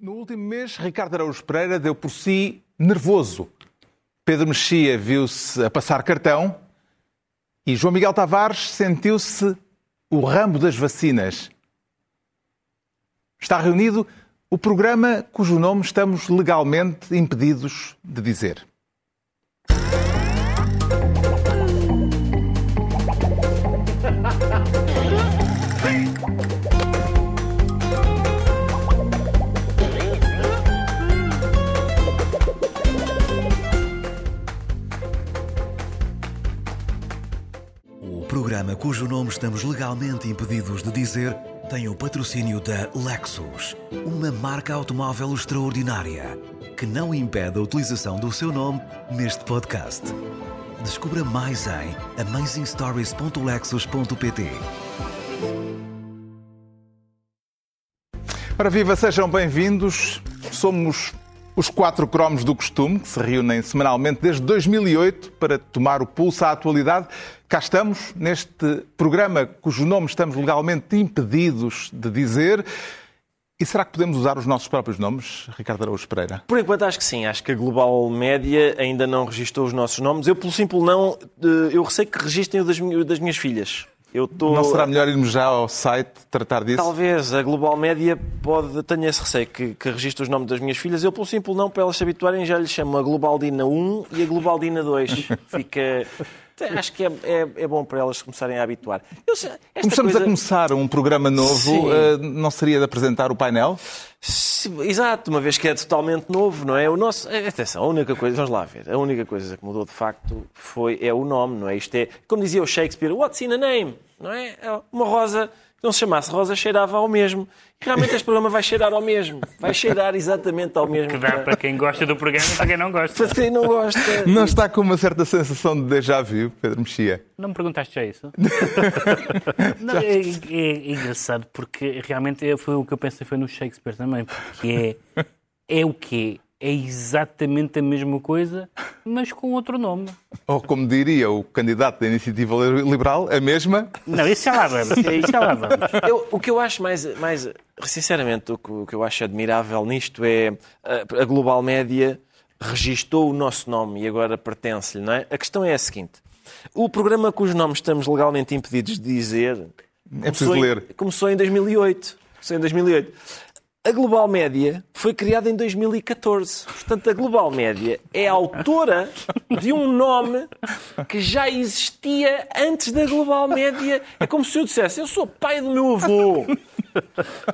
No último mês, Ricardo Araújo Pereira deu por si nervoso. Pedro Mexia viu-se a passar cartão e João Miguel Tavares sentiu-se o ramo das vacinas. Está reunido o programa cujo nome estamos legalmente impedidos de dizer. Programa cujo nome estamos legalmente impedidos de dizer tem o patrocínio da Lexus, uma marca automóvel extraordinária que não impede a utilização do seu nome neste podcast. Descubra mais em amazingstories.lexus.pt. Ora viva, sejam bem-vindos. Somos os quatro cromos do costume, que se reúnem semanalmente desde 2008 para tomar o pulso à atualidade. Cá estamos, neste programa cujo nome estamos legalmente impedidos de dizer. E será que podemos usar os nossos próprios nomes, Ricardo Araújo Pereira? Por enquanto acho que sim. Acho que a Global Média ainda não registrou os nossos nomes. Eu, pelo simples não, eh, eu receio que registrem o das, minhas filhas. Eu estou... Não será melhor irmos já ao site tratar disso? Talvez a Global Média pode, tenha esse receio que, que registre os nomes das minhas filhas. Eu, pelo simples não, para elas se habituarem, já lhes chamo a Globaldina 1 e a Globaldina 2. Fica... Acho que é, é, é bom para elas começarem a habituar. Eu Começamos coisa- a começar um programa novo. Sim. eh, não seria de apresentar o painel? Se- Exato, uma vez que é totalmente novo, não é? O nosso, eh, atenção, a única coisa, vamos lá ver, a única coisa que mudou de facto foi é o nome, não é? Isto é, como dizia o Shakespeare, what's in a name, não é? É Uma rosa não se chamasse rosa cheirava ao mesmo. E realmente este programa vai cheirar ao mesmo, vai cheirar exatamente ao mesmo. Que dá para quem gosta do programa e para quem não gosta. Para quem não gosta. Não está com uma certa sensação de déjà vu, Pedro Mexia? Não me perguntaste já isso? Não, é, é- é engraçado porque realmente foi o que eu pensei foi no Shakespeare também, porque é, é o quê? É exatamente a mesma coisa, mas com outro nome. Ou como diria o candidato da Iniciativa Liberal, a mesma? Não, isso já lá vamos. Isso já lá vamos. Eu- o que eu acho mais, mais sinceramente, o que, o que eu acho admirável nisto é a, a Global Média registou o nosso nome e agora pertence-lhe, não é? A questão é a seguinte: o programa cujo nome estamos legalmente impedidos de dizer É preciso começou em- ler. começou em 2008. Começou em 2008. A Global Média foi criada em 2014. Portanto, a Global Média é autora de um nome que já existia antes da Global Média. É como se eu dissesse, eu sou pai do meu avô.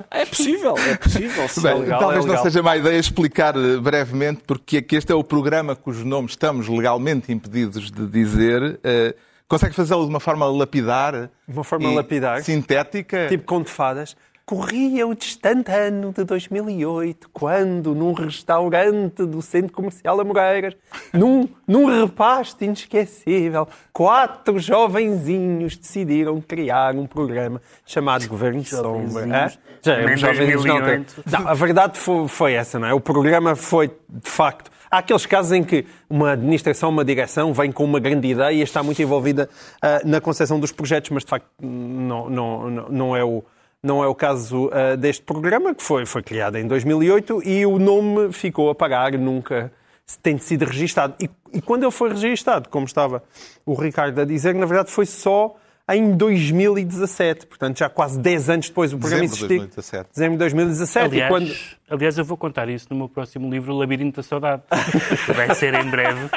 É possível, é possível. É Bem, legal, talvez é não seja má ideia explicar eh, brevemente porque é que este é o programa cujo nome estamos legalmente impedidos de dizer. Eh, consegue fazê-lo de uma forma lapidar? De uma forma lapidar? Sintética? Tipo conto fadas. Corria o distante ano de 2008, quando, num restaurante do Centro Comercial Amoreiras, num, num repasto inesquecível, quatro jovenzinhos decidiram criar um programa chamado Governo de Sombra. Hã? Já é, não, 2008. não, a verdade foi, foi essa, não é? O programa foi, de facto... Há aqueles casos em que uma administração, uma direção vem com uma grande ideia e está muito envolvida ah, na concepção dos projetos, mas de facto não, não, não, não é o não é o caso ah, deste programa, que foi, foi criado em 2008 e o nome ficou a pagar, nunca tem sido registado. E, e quando ele foi registado, como estava o Ricardo a dizer, na verdade foi só em 2017, portanto já quase 10 anos depois o programa Dezembro de existiu. 2017. Dezembro de 2017. Aliás, e quando... aliás, eu vou contar isso no meu próximo livro, O Labirinto da Saudade. que Vai ser em breve.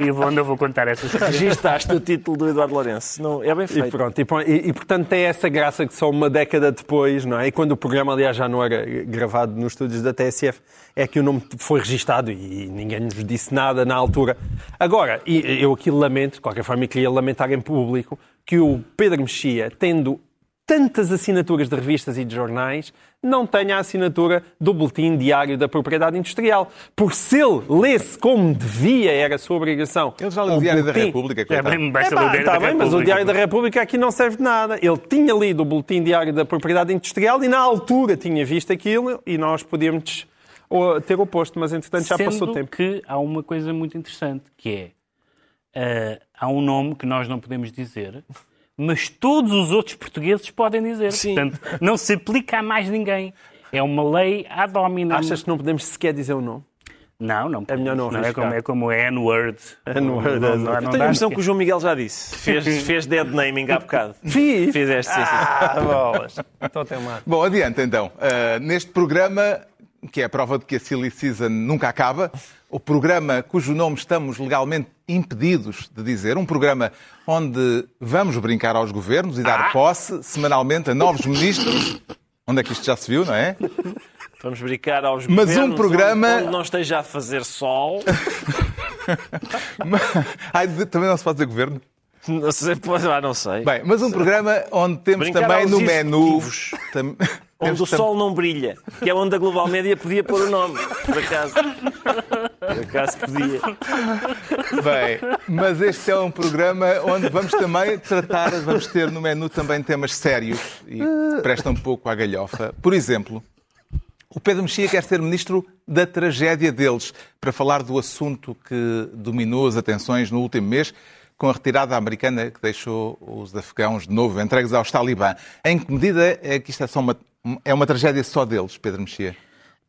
E eu vou contar essa história. Registaste o título do Eduardo Lourenço. Não, é bem feito. pronto, e, pô- e- e, portanto tem essa graça que só uma década depois, não é? E quando o programa, aliás, já não era gravado nos estúdios da TSF, é que o nome foi registado e ninguém nos disse nada na altura. Agora, e eu aqui lamento, de qualquer forma, e queria lamentar em público, que o Pedro Mexia, tendo tantas assinaturas de revistas e de jornais, não tenha a assinatura do Boletim Diário da Propriedade Industrial. Por se ele lesse como devia, era a sua obrigação. Ele já leu o Diário da boletim- República, É bem, ler o Diário tá da bem, mas o. Diário da República aqui não serve de nada. Ele tinha lido o Boletim Diário da Propriedade Industrial e na altura tinha visto aquilo e nós podíamos oh, ter oposto, mas entretanto já Sendo passou o tempo. que há uma coisa muito interessante, que é, ah, há um nome que nós não podemos dizer, mas todos os outros portugueses podem dizer. Sim. Portanto, não se aplica a mais ninguém. É uma lei ad hominem. Achas que não podemos sequer dizer o nome? Não, não. É melhor não é arriscar. como é como é N-word. N-word, Não- é. não- não Eu tenho a impressão que o João Miguel já disse. Fez, fez dead naming há bocado. Fiz. Fizeste, sim, sim. Ah, bolas. Estou até mal. Bom, adiante então. Uh, neste programa, que é a prova de que a Silly Season nunca acaba, o programa cujo nome estamos legalmente impedidos de dizer, um programa onde vamos brincar aos governos e dar posse semanalmente a novos ministros. Onde é que isto já se viu, não é? Vamos brincar aos Mas um governos programa- onde, não esteja a fazer sol. Ai, também não se pode dizer governo. Não sei, pois, ah, não sei. Bem, mas um programa onde temos Brincar também no menu. tam- onde o sol não brilha. Que é onde a Global Média podia pôr o nome. Por acaso. Por acaso podia. Bem, mas este é um programa onde vamos também tratar, vamos ter no menu também temas sérios e que prestam um pouco à galhofa. Por exemplo, o Pedro Mexia quer ser ministro da tragédia deles, para falar do assunto que dominou as atenções no último mês, com a retirada americana que deixou os afegãos de novo entregues aos talibã. Em que medida é que isto é, só uma, é uma tragédia só deles, Pedro Mexia?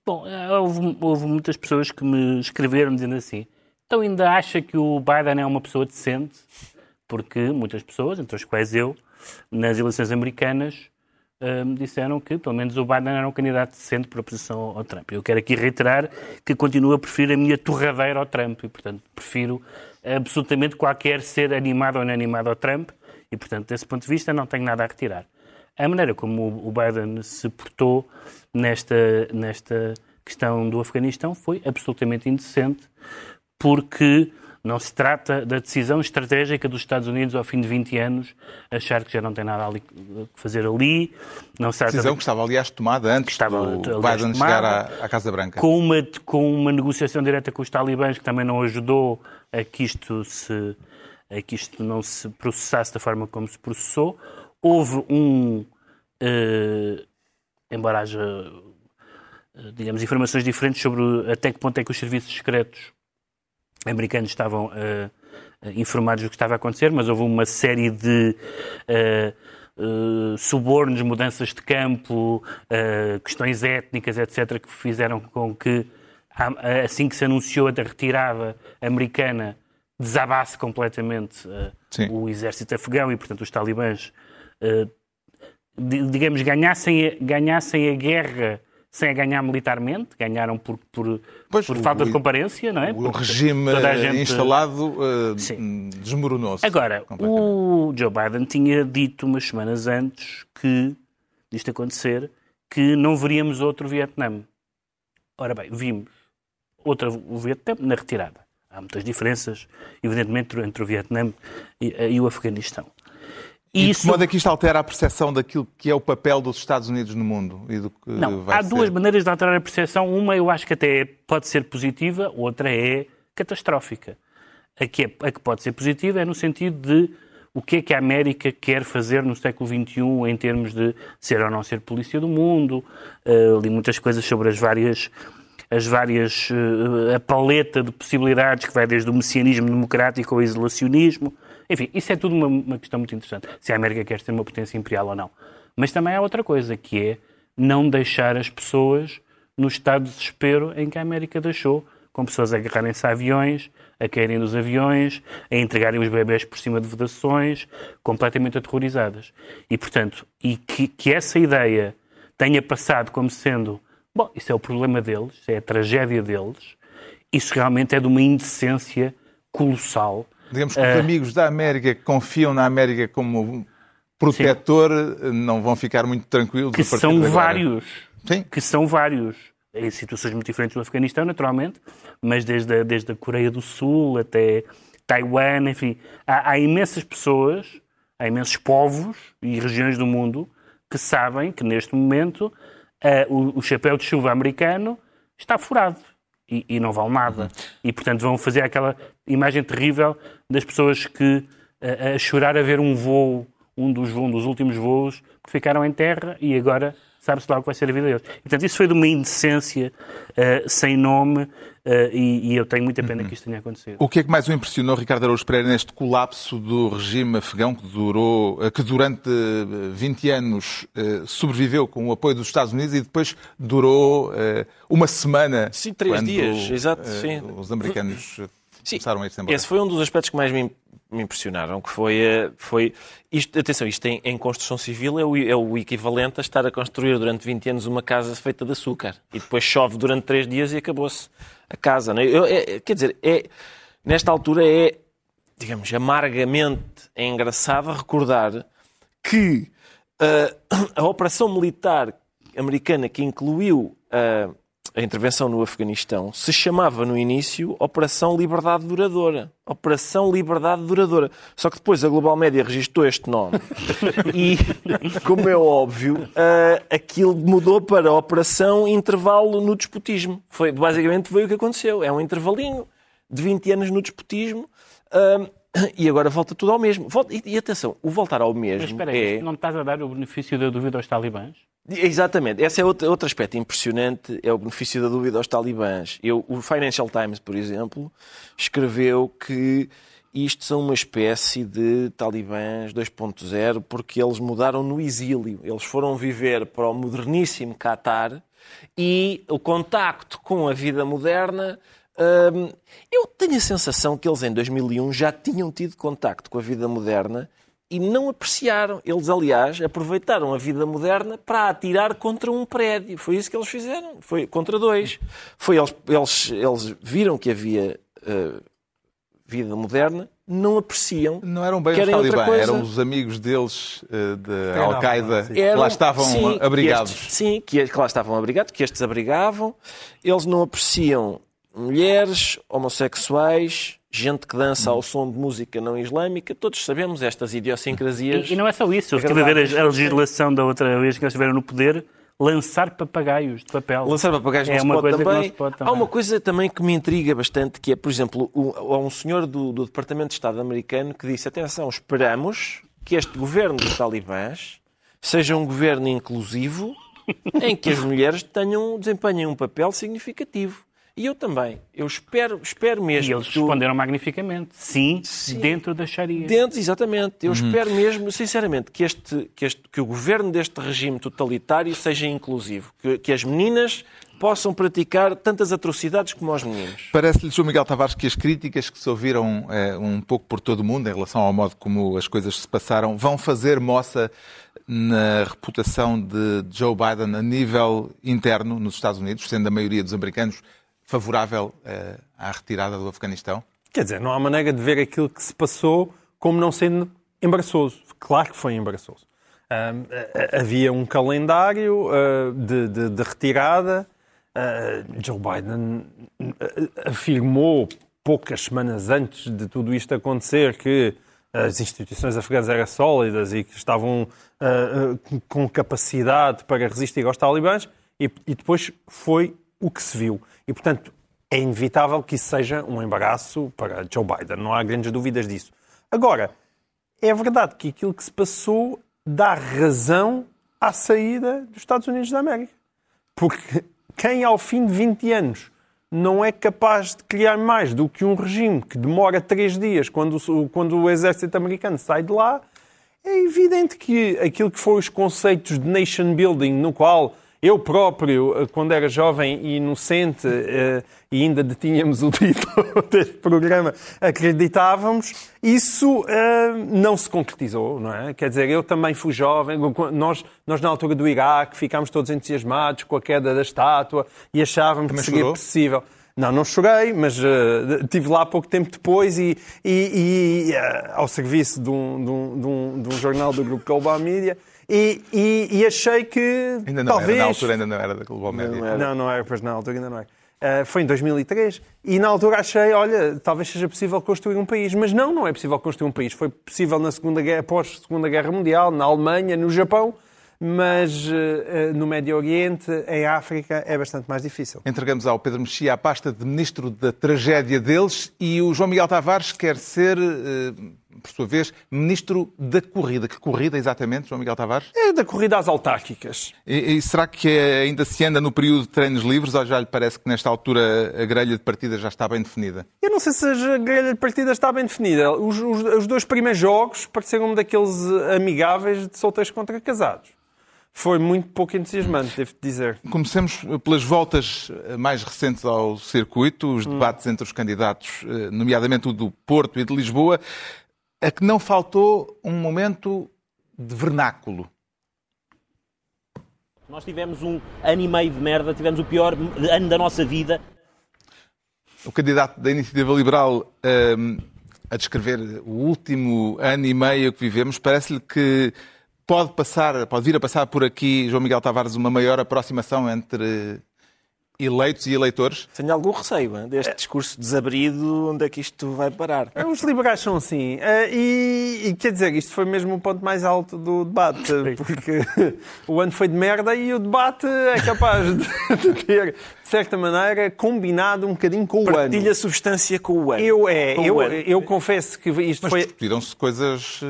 Bom, eh, houve, houve muitas pessoas que me escreveram dizendo assim: então ainda acha que o Biden é uma pessoa decente? Porque muitas pessoas, entre as quais eu, nas eleições americanas, eh, me disseram que pelo menos o Biden era um candidato decente para oposição ao Trump. Eu quero aqui reiterar que continuo a preferir a minha torradeira ao Trump e, portanto, prefiro absolutamente qualquer ser animado ou inanimado ao Trump e, portanto, desse ponto de vista, não tenho nada a retirar a maneira como o Biden se portou nesta, nesta questão do Afeganistão foi absolutamente indecente, porque não se trata da decisão estratégica dos Estados Unidos ao fim de 20 anos achar que já não tem nada ali que fazer ali. Não se trata Decisão de- que estava, aliás, tomada antes estava, do Biden chegar à, à Casa Branca. com uma, com uma negociação direta com os talibãs que também não ajudou a que isto, se, a que isto não se processasse da forma como se processou. Houve um, eh, embora haja, eh, digamos, informações diferentes sobre até que ponto é que os serviços secretos americanos estavam eh, informados do que estava a acontecer, mas houve uma série de eh, subornos, mudanças de campo, questões étnicas, etc., que fizeram com que, assim que se anunciou a retirada americana, desabasse completamente Sim. o exército afegão e, portanto, os talibãs, digamos, ganhassem, a- ganhassem a guerra sem a ganhar militarmente, ganharam por, por, Pois, por o- falta de o- comparência, não é? O Porque regime a gente- instalado uh, desmoronou-se. Agora, o Joe Biden tinha dito umas semanas antes que, disto acontecer, que não veríamos outro Vietnã. Ora bem, vimos outro o Vietnã na retirada. Há muitas diferenças, evidentemente, entre o Vietnã e, e o Afeganistão. E de Isso- que modo é que isto altera a percepção daquilo que é o papel dos Estados Unidos no mundo e do que Não, há ser? duas maneiras de alterar a percepção. Uma eu acho que até pode ser positiva, outra é catastrófica. A que, é, a que pode ser positiva é no sentido de o que é que a América quer fazer no século XXI em termos de ser ou não ser polícia do mundo. Uh, li muitas coisas sobre as várias as várias eh, a paleta de possibilidades que vai desde o messianismo democrático ao isolacionismo. Enfim, isso é tudo uma, uma questão muito interessante. Se a América quer ser uma potência imperial ou não. Mas também há outra coisa, que é não deixar as pessoas no estado de desespero em que a América deixou, com pessoas a agarrarem-se a aviões, a caírem dos aviões, a entregarem os bebés por cima de vedações, completamente aterrorizadas. E, portanto, e que, que essa ideia tenha passado como sendo, bom, isso é o problema deles, isso é a tragédia deles, isso realmente é de uma indecência colossal. Digamos que os Eh, amigos da América que confiam na América como protetor não vão ficar muito tranquilos que são vários. Sim. Que são vários. Em situações muito diferentes do Afeganistão, naturalmente, mas desde a, desde a Coreia do Sul até Taiwan, enfim. Há, há imensas pessoas, há imensos povos e regiões do mundo que sabem que neste momento eh, o, o chapéu de chuva americano está furado e, e não vale nada. E, portanto, vão fazer aquela imagem terrível das pessoas que a, a chorar a ver um voo, um dos, um dos últimos voos, que ficaram em terra e agora sabe-se lá o que vai ser a vida deles. Portanto, isso foi de uma indecência uh, sem nome uh, e, e, eu tenho muita pena que isto tenha acontecido. O que é que mais o impressionou, Ricardo Araújo Pereira, neste colapso do regime afegão que, durou, que durante 20 anos sobreviveu com o apoio dos Estados Unidos e depois durou uma semana? Sim, três quando, dias, exato. Sim. Os americanos Sim. Esse foi um dos aspectos que mais me, me impressionaram, que foi, eh, foi isto, atenção, isto em, em construção civil é o, é o, equivalente a estar a construir durante 20 anos uma casa feita de açúcar e depois chove durante 3 dias e acabou-se a casa. Não é? Eu, é, quer dizer, é, nesta altura é, digamos, amargamente engraçado recordar que uh, a operação militar americana que incluiu uh, a intervenção no Afeganistão se chamava no início Operação Liberdade Duradoura. Operação Liberdade Duradoura. Só que depois a Global Média registrou este nome e, como é óbvio, uh, aquilo mudou para Operação Intervalo no Despotismo. Foi, basicamente foi o que aconteceu. É um intervalinho de 20 anos no despotismo. Uh, e agora volta tudo ao mesmo. Volta, e, e, atenção, o voltar ao mesmo. Mas espera aí, é... não estás a dar o benefício da dúvida aos talibãs? Exatamente. Esse é outro, outro aspecto impressionante, é o benefício da dúvida aos talibãs. Eu, o Financial Times, por exemplo, escreveu que isto são uma espécie de talibãs 2.0 porque eles mudaram no exílio. Eles foram viver para o moderníssimo Qatar e o contacto com a vida moderna hum, eu tenho a sensação que eles em 2001 já tinham tido contacto com a vida moderna e não apreciaram. Eles, aliás, aproveitaram a vida moderna para atirar contra um prédio. Foi isso que eles fizeram. Foi contra dois. Foi eles, eles, eles viram que havia uh, vida moderna, não apreciam. Não eram bem os talibãs, eram os amigos deles uh, de Al-Qaeda que lá estavam sim, abrigados. Que estes, sim, que, que lá estavam abrigados, que estes abrigavam. Eles não apreciam mulheres, homossexuais, gente que dança ao som de música não islâmica, todos sabemos estas idiosincrasias. E, e não é só isso, eu estive a ver a, a legislação da outra vez que eles estiveram no poder, lançar papagaios de papel. Lançar papagaios é uma coisa também. Que não se pode também. Há uma coisa também que me intriga bastante, que é, por exemplo, há um senhor do, do Departamento de Estado americano que disse, atenção, esperamos que este governo dos talibãs seja um governo inclusivo em que as mulheres tenham, desempenhem um papel significativo. E eu também. Eu espero, espero mesmo. E eles tu... responderam magnificamente. Sim, Sim, dentro da Sharia. Dentro, exatamente. Eu uhum. espero mesmo, sinceramente, que, este, que, este, que o governo deste regime totalitário seja inclusivo. Que, que as meninas possam praticar tantas atrocidades como os meninos. Parece-lhe, João Miguel Tavares, que as críticas que se ouviram é, um pouco por todo o mundo em relação ao modo como as coisas se passaram vão fazer moça na reputação de Joe Biden a nível interno nos Estados Unidos, sendo a maioria dos americanos favorável uh, à retirada do Afeganistão? Quer dizer, não há maneira de ver aquilo que se passou como não sendo embaraçoso. Claro que foi embaraçoso. Uh, havia um calendário uh, de, de, de, retirada. Joe Biden afirmou poucas semanas antes de tudo isto acontecer que as instituições afegãs eram sólidas e que estavam com capacidade para resistir aos talibãs e, e depois foi o que se viu. E, portanto, é inevitável que isso seja um embaraço para Joe Biden, não há grandes dúvidas disso. Agora, é verdade que aquilo que se passou dá razão à saída dos Estados Unidos da América. Porque quem, ao fim de 20 anos, não é capaz de criar mais do que um regime que demora três dias quando, quando o exército americano sai de lá, é evidente que aquilo que foram os conceitos de nation building, no qual eu próprio, eh, quando era jovem e inocente, eh, e ainda detínhamos o título deste programa, acreditávamos, isso eh, não se concretizou, não é? Quer dizer, eu também fui jovem, nós, nós na altura do Iraque ficámos todos entusiasmados com a queda da estátua e achávamos também que seria chorou? possível. Não, não chorei, mas uh, estive lá pouco tempo depois e, e, e uh, ao serviço de um, de, um, de, um, de um jornal do grupo Global Media e, e, e achei que. Ainda não talvez... era, na altura ainda não era da Global. Não, não, não, não era, pois na altura ainda não era. Uh, foi em 2003 e na altura achei, olha, talvez seja possível construir um país, mas não, não é possível construir um país. Foi possível na Segunda Guerra, após a Segunda Guerra Mundial, na Alemanha, no Japão, mas uh, no Médio Oriente, em África, é bastante mais difícil. Entregamos ao Pedro Mexia a pasta de Ministro da Tragédia deles e o João Miguel Tavares quer ser uh, por sua vez, Ministro da Corrida. Que corrida, exatamente, João Miguel Tavares? É da corrida às autárquicas. E, e será que ainda se anda no período de treinos livres ou já lhe parece que nesta altura a grelha de partida já está bem definida? Eu não sei se a grelha de partida está bem definida. Os, os, os dois primeiros jogos pareceram daqueles amigáveis de solteiros contra casados. Foi muito pouco entusiasmante, devo dizer. Comecemos pelas voltas mais recentes ao circuito, os debates entre os candidatos, eh, nomeadamente o do Porto e de Lisboa, a que não faltou um momento de vernáculo. Nós tivemos um ano e meio de merda, tivemos o pior ano da nossa vida. O candidato da Iniciativa Liberal um, a descrever o último ano e meio que vivemos, parece-lhe que pode passar, pode vir a passar por aqui, João Miguel Tavares, uma maior aproximação entre eleitos e eleitores? Tenho algum receio hein, deste discurso desabrido, onde é que isto vai parar? Os liberais são assim. E, e, quer dizer, isto foi mesmo o ponto mais alto do debate, porque o ano foi de merda e o debate é capaz de, de ter, de certa maneira, combinado um bocadinho com o Partilha ano. Partilha substância com o ano. Eu, é, com eu, o ano. eu confesso que isto Mas foi... discutiram-se coisas uh,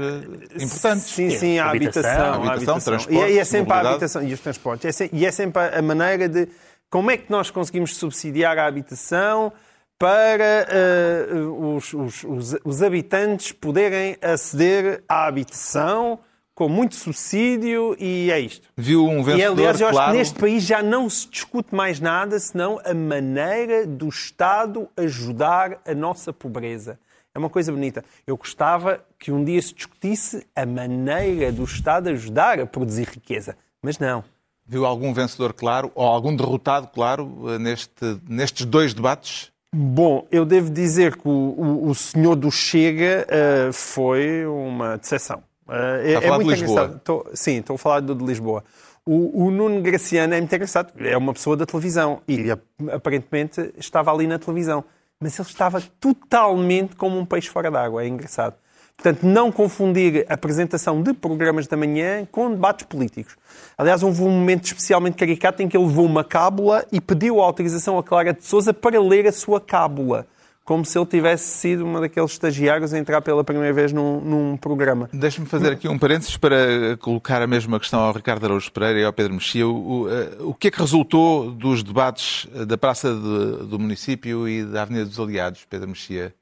importantes. Sim, sim, a habitação. Habitação, a habitação, habitação. transportes, e, é- e é sempre a mobilidade. habitação e os transportes. É e é sempre a, a maneira de como é que nós conseguimos subsidiar a habitação para eh, os, os- os- os habitantes poderem aceder à habitação com muito subsídio e é isto. Viu um E vencedor aliás, eu acho claro. que neste país já não se discute mais nada senão a maneira do Estado ajudar a nossa pobreza. É uma coisa bonita. Eu gostava que um dia se discutisse a maneira do Estado ajudar a produzir riqueza. Mas não. Viu algum vencedor claro ou algum derrotado claro eh, neste, nestes dois debates? Bom, eu devo dizer que o, o- o senhor do Chega eh, foi uma decepção. Eh, Está a falar de Lisboa. Estou- sim, estou a falar do de Lisboa. O, o Nuno Graciano é muito engraçado. É uma pessoa da televisão e aparentemente estava ali na televisão. Mas ele estava totalmente como um peixe fora d'água. É engraçado. Portanto, não confundir a apresentação de programas da manhã com debates políticos. Aliás, houve um momento especialmente caricato em que ele levou uma cábula e pediu autorização a Clara de Souza para ler a sua cábula. Como se ele tivesse sido uma daqueles estagiários a entrar pela primeira vez num, num programa. Deixe-me fazer aqui um parênteses para colocar a mesma questão ao Ricardo Araújo Pereira e ao Pedro Mexia. O, o, eh, o que é que resultou dos debates eh, da Praça de- do Município e da Avenida dos Aliados, Pedro Mexia,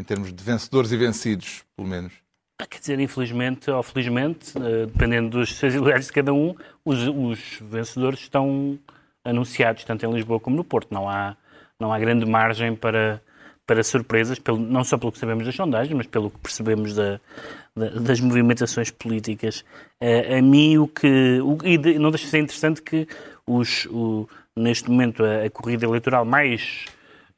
em termos de vencedores e vencidos, pelo menos? Ah, Quer dizer, infelizmente ou felizmente, eh, dependendo dos seus lugares de cada um, os, os vencedores estão anunciados, tanto em Lisboa como no Porto. Não há, não há grande margem para, para surpresas, pelo, não só pelo que sabemos das sondagens, mas pelo que percebemos da- da- das movimentações políticas. Eh, a mim, o que. O, e de- não deixa de ser interessante que os, o- neste momento a, a corrida eleitoral mais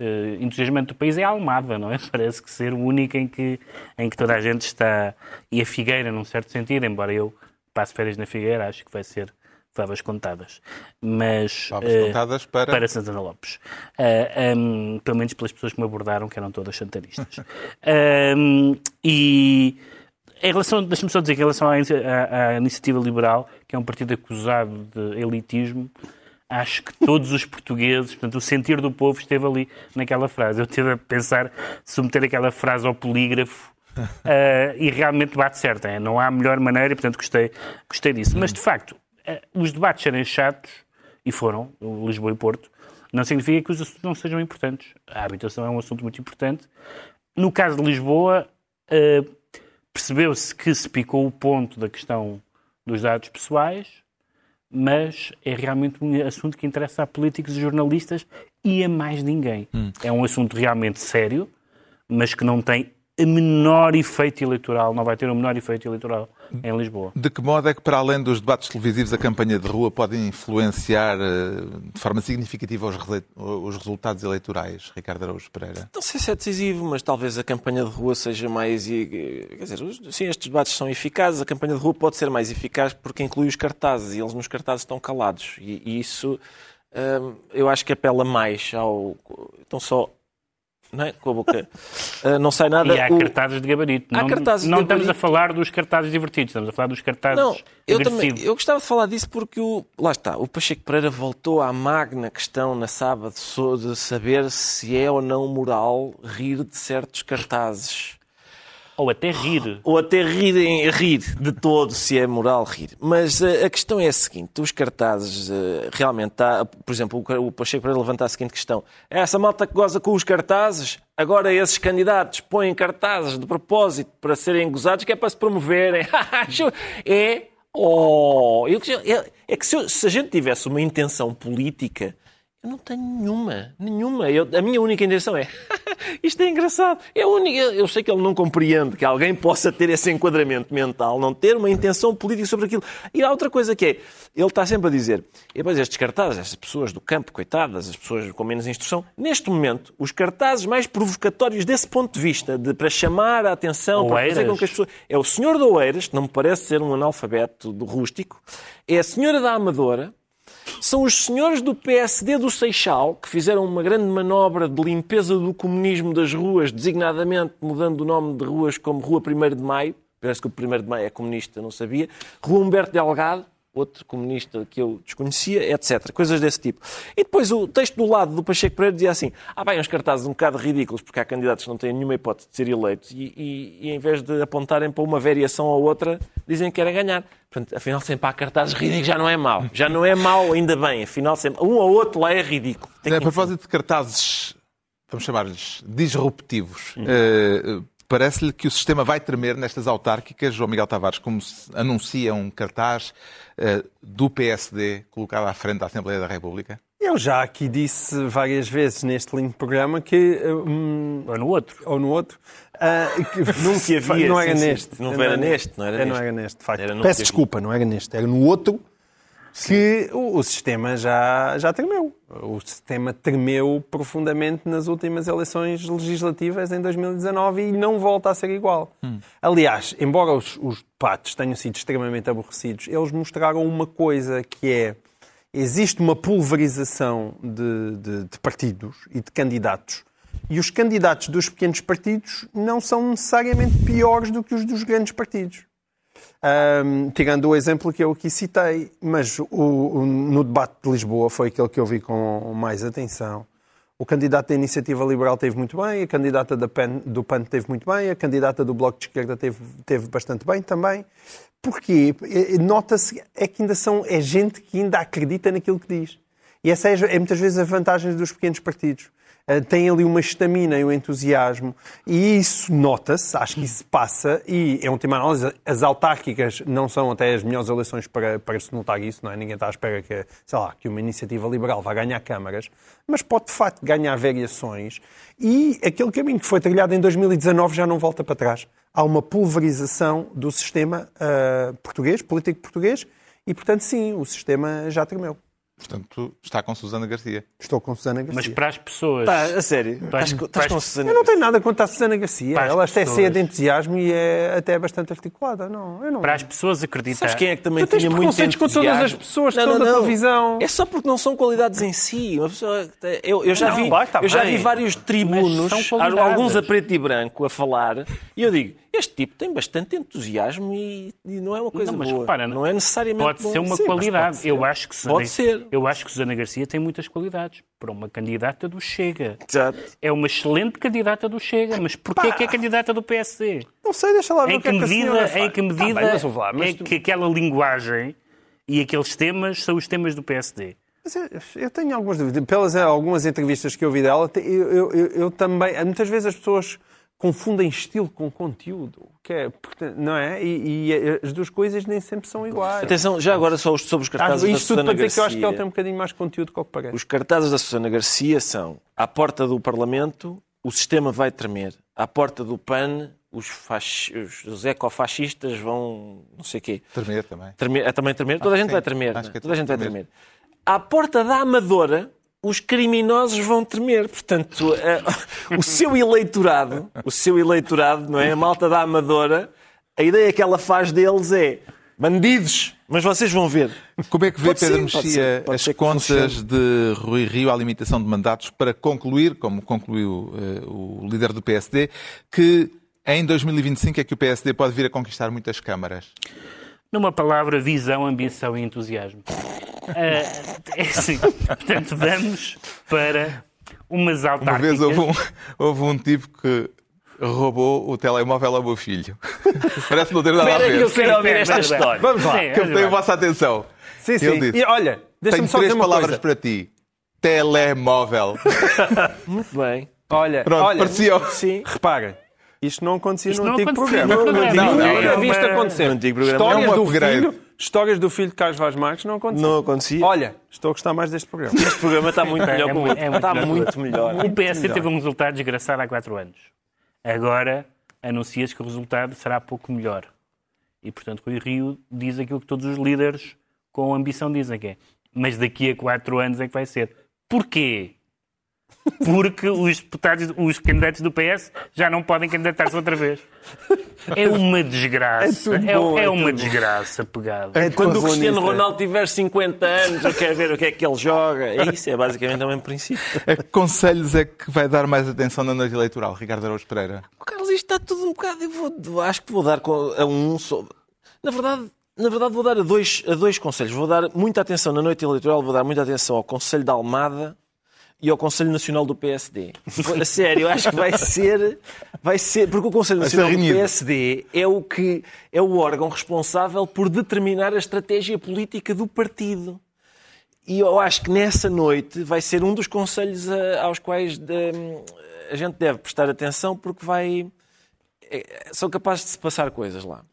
eh, entusiasmante do país é a Almada, não é? Parece que ser o único em que, em que toda a gente está. E a Figueira, num certo sentido, embora eu passe férias na Figueira, acho que vai ser favas contadas. Mas. Favas eh, contadas para- Para Santana Lopes. Ah, hum, pelo menos pelas pessoas que me abordaram, que eram todas santanistas. Hum, e. Em relação, deixa-me só dizer que em relação à, à- à iniciativa liberal, que é um partido acusado de elitismo, acho que todos os portugueses, portanto, o sentir do povo esteve ali naquela frase. Eu tive a pensar submeter aquela frase ao polígrafo ah, e realmente bate certo. é? Não há melhor maneira e, portanto, gostei, gostei disso. Mas, de facto, ah, os debates serem chatos, e foram, Lisboa e Porto, não significa que os assuntos não sejam importantes. A habitação é um assunto muito importante. No caso de Lisboa, ah, percebeu-se que se picou o ponto da questão dos dados pessoais, mas é realmente um assunto que interessa a políticos e jornalistas e a mais ninguém. É um assunto realmente sério, mas que não tem a menor efeito eleitoral, não vai ter o menor efeito eleitoral em Lisboa. De que modo é que, para além dos debates televisivos, a campanha de rua pode influenciar eh, de forma significativa os, os resultados eleitorais, Ricardo Araújo Pereira? Não sei se é decisivo, mas talvez a campanha de rua seja mais. e- Quer dizer, sim, estes debates são eficazes. A campanha de rua pode ser mais eficaz porque inclui os cartazes e eles nos cartazes estão calados. E, e isso hum, eu acho que apela mais ao. Estão só. Não é? Com a boca. Ah, não sai nada. E há O- cartazes de gabarito. Há não cartazes não estamos a gabarito. falar dos cartazes divertidos, estamos a falar dos cartazes Não, eu também. Eu gostava de falar disso porque o, lá está, o Pacheco Pereira voltou à magna questão na sábado de saber se é ou não moral rir de certos cartazes. Ou até rir. ou até rirem, rir de todo, se é moral rir. Mas eh, a questão é a seguinte: os cartazes eh, realmente está, por exemplo, o, Pacheco Pereira levanta a seguinte questão: é essa malta que goza com os cartazes, agora esses candidatos põem cartazes de propósito para serem gozados, que é para se promoverem. é. Oh, é, é que se, se a gente tivesse uma intenção política, eu não tenho nenhuma, nenhuma. Eu- a minha única intenção é isto é engraçado. É única, eu sei que ele não compreende que alguém possa ter esse enquadramento mental, não ter uma intenção política sobre aquilo. E há outra coisa que é, ele está sempre a dizer, e depois estes cartazes, estas pessoas do campo, coitadas, as pessoas com menos instrução, neste momento, os cartazes mais provocatórios desse ponto de vista, de, para chamar a atenção, para fazer com Oeiras. que as pessoas... É o senhor da Oeiras, que não me parece ser um analfabeto do rústico, é a senhora da Amadora, são os senhores do PSD do Seixal que fizeram uma grande manobra de limpeza do comunismo das ruas, designadamente mudando o nome de ruas como Rua 1 de Maio. Parece que o 1 de Maio é comunista, não sabia. Rua Humberto Delgado, outro comunista que eu desconhecia, etc. Coisas desse tipo. E depois o texto do lado do Pacheco Pereira dizia assim: ah, bem, uns cartazes um bocado ridículos, porque há candidatos que não têm nenhuma hipótese de ser eleitos e, e- e em vez de apontarem para uma variação ou outra, dizem que querem ganhar. Portanto, afinal, sempre há cartazes ridículos, já não é mau. Já não é mau, ainda bem. Afinal, sempre... um ou outro lá é ridículo. Tem A que- propósito de cartazes, vamos chamar-lhes disruptivos, eh, parece-lhe que o sistema vai tremer nestas autárquicas. João Miguel Tavares, como se anuncia um cartaz eh, do PSD colocado à frente da Assembleia da República? Eu já aqui disse várias vezes neste lindo programa que. hum, Ou no outro. ou no outro. ah, que Nunca havia, Não era sim, neste. Não era neste, não era neste. Não era neste, de facto. Peço desculpa, não era neste. Era no outro que o, o sistema já, já tremeu. O sistema tremeu profundamente nas últimas eleições legislativas em 2019 e não volta a ser igual. Aliás, embora os, os debates tenham sido extremamente aborrecidos, eles mostraram uma coisa que é existe uma pulverização de, de- de partidos e de candidatos. E os candidatos dos pequenos partidos não são necessariamente piores do que os dos grandes partidos. Ahm, tirando o exemplo que eu aqui citei, mas o- o- no debate de Lisboa foi aquele que eu vi com mais atenção. O candidato da Iniciativa Liberal teve muito bem, a candidata do PAN teve muito bem, a candidata do Bloco de Esquerda teve, teve bastante bem também. Porquê? Nota-se é que ainda são, é gente que ainda acredita naquilo que diz. E essa é, é muitas vezes a vantagem dos pequenos partidos. Uh, Tem ali uma estamina e um entusiasmo, e isso nota-se, acho que isso passa, e é um tema análise. As autárquicas não são até as melhores eleições para, para se notar isso, não é? Ninguém está à espera que, sei lá, que uma iniciativa liberal vá ganhar câmaras, mas pode de facto ganhar variações, e aquele caminho que foi trilhado em 2019 já não volta para trás. Há uma pulverização do sistema uh, português, político português, e portanto, sim, o sistema já tremeu. Portanto, está com Susana Garcia. Estou com Susana Garcia. Mas para as pessoas. Tá, a sério. Estás, co- estás para- com Susana Eu não tenho nada contra a Susana Garcia. Para as Ela até pessoas. cheia de entusiasmo e é até bastante articulada. Não, eu não. Para as pessoas acreditar. Sabes quem é que também Tu tinha muito preconceitos com todas entusiasmo? as pessoas que estão na televisão. É só porque não são qualidades em si. Uma pessoa- eu, eu já, Não, vi, vai, tá eu já vi vários tribunos, alguns a preto e branco, a falar, e eu digo, este tipo tem bastante entusiasmo e, e não é uma coisa Não, mas boa. repara, não é necessariamente Pode bom. ser uma Sim, qualidade. pode ser. Eu acho que Susana, Pode ser. Eu acho que Susana Garcia tem muitas qualidades para uma candidata do Chega. Exato. É uma excelente candidata do Chega, mas porquê é que é candidata do PSD? Não sei, deixa lá ver Em o que que é que medida, em que Tá medida bem, mas ouve lá, é tu- que aquela linguagem e aqueles temas são os temas do PSD? Mas eu, eu tenho algumas dúvidas. Pelas algumas entrevistas que eu vi dela, eu- eu- eu também. Muitas vezes as pessoas confundem estilo com conteúdo. Que é, não é? E, e as duas coisas nem sempre são iguais. Atenção, já agora só os- sobre os Ah, cartazes da Isto tudo Susana para dizer que eu acho que Garcia. ele tem um bocadinho mais conteúdo que o que parece. Os cartazes da Susana Garcia são à porta do Parlamento, o sistema vai tremer. À porta do PAN, os, fasci- os- ecofascistas vão não sei o quê. Tremer também. Tremer, é também tremer? Toda a gente vai tremer. Acho que é Toda a gente vai tremer. tremer. À porta da Amadora, os criminosos vão tremer. Portanto, eh, o seu eleitorado, o seu eleitorado, não é? A malta da Amadora, a ideia que ela faz deles é bandidos, mas vocês vão ver. Como é que vê, Pode Pedro ser, pode Mexia, ser, pode as ser contas de Rui Rio à limitação de mandatos para concluir, como concluiu eh, o líder do PSD, que em 2025 é que o PSD pode vir a conquistar muitas câmaras? Numa palavra, visão, ambição e entusiasmo. Ah, é assim. Portanto, vamos para umas Uma autárquicas. vez houve um, houve um tipo que roubou o telemóvel ao meu filho. Parece não ter nada a Espera que eu ver. quero ouvir esta história. Vamos lá. Sim, Captei a olha lá. vossa atenção. Sim, sim. Ele disse, E olha, deixa-me Tenho só três dizer uma palavras coisa. para ti. Telemóvel. Muito bem. Olha, Pronto, olha, parecia. Sim. repara, isto não acontecia Isto no não antigo acontecia programa. no programa. Não, não, Nunca não. vi isto Uma- acontecer. No antigo programa Histórias é um do upgrade. filho, histórias do filho de Carlos Vaz Marques não aconteciam. Não acontecia. Olha, estou a gostar mais deste programa. Este programa está muito É melhor que o muito- outro. é muito Está melhor. muito melhor. O PSD teve um resultado desgraçado há quatro anos. Agora anuncia-se que o resultado será pouco melhor. E, portanto, Rui Rio diz aquilo que todos os líderes com ambição dizem que é. Mas daqui a quatro anos é que vai ser. Porquê? Porque os deputados, os candidatos do PS já não podem candidatar-se outra vez. É uma desgraça. É É, bom, é é uma bom. desgraça pegada. É Quando o Cristiano é. Ronaldo tiver 50 anos, eu quero ver o que é que ele joga. É isso, é basicamente o mesmo princípio. A que conselhos é que vai dar mais atenção na noite eleitoral, Ricardo Araújo Pereira? Oh, Carlos, isto está tudo um bocado. Eu vou, acho que vou dar a um só. Na verdade, na verdade, vou dar a dois, a dois conselhos. Vou dar muita atenção na noite eleitoral, vou dar muita atenção ao Conselho da Almada e ao Conselho Nacional do PSD. A sério, eu acho que vai ser. Vai ser porque o Conselho Nacional do. PSD é o, que, é o órgão responsável por determinar a estratégia política do partido. E eu acho que nessa noite vai ser um dos conselhos a- aos quais hum, a gente deve prestar atenção porque vai. é- são capazes de se passar coisas lá.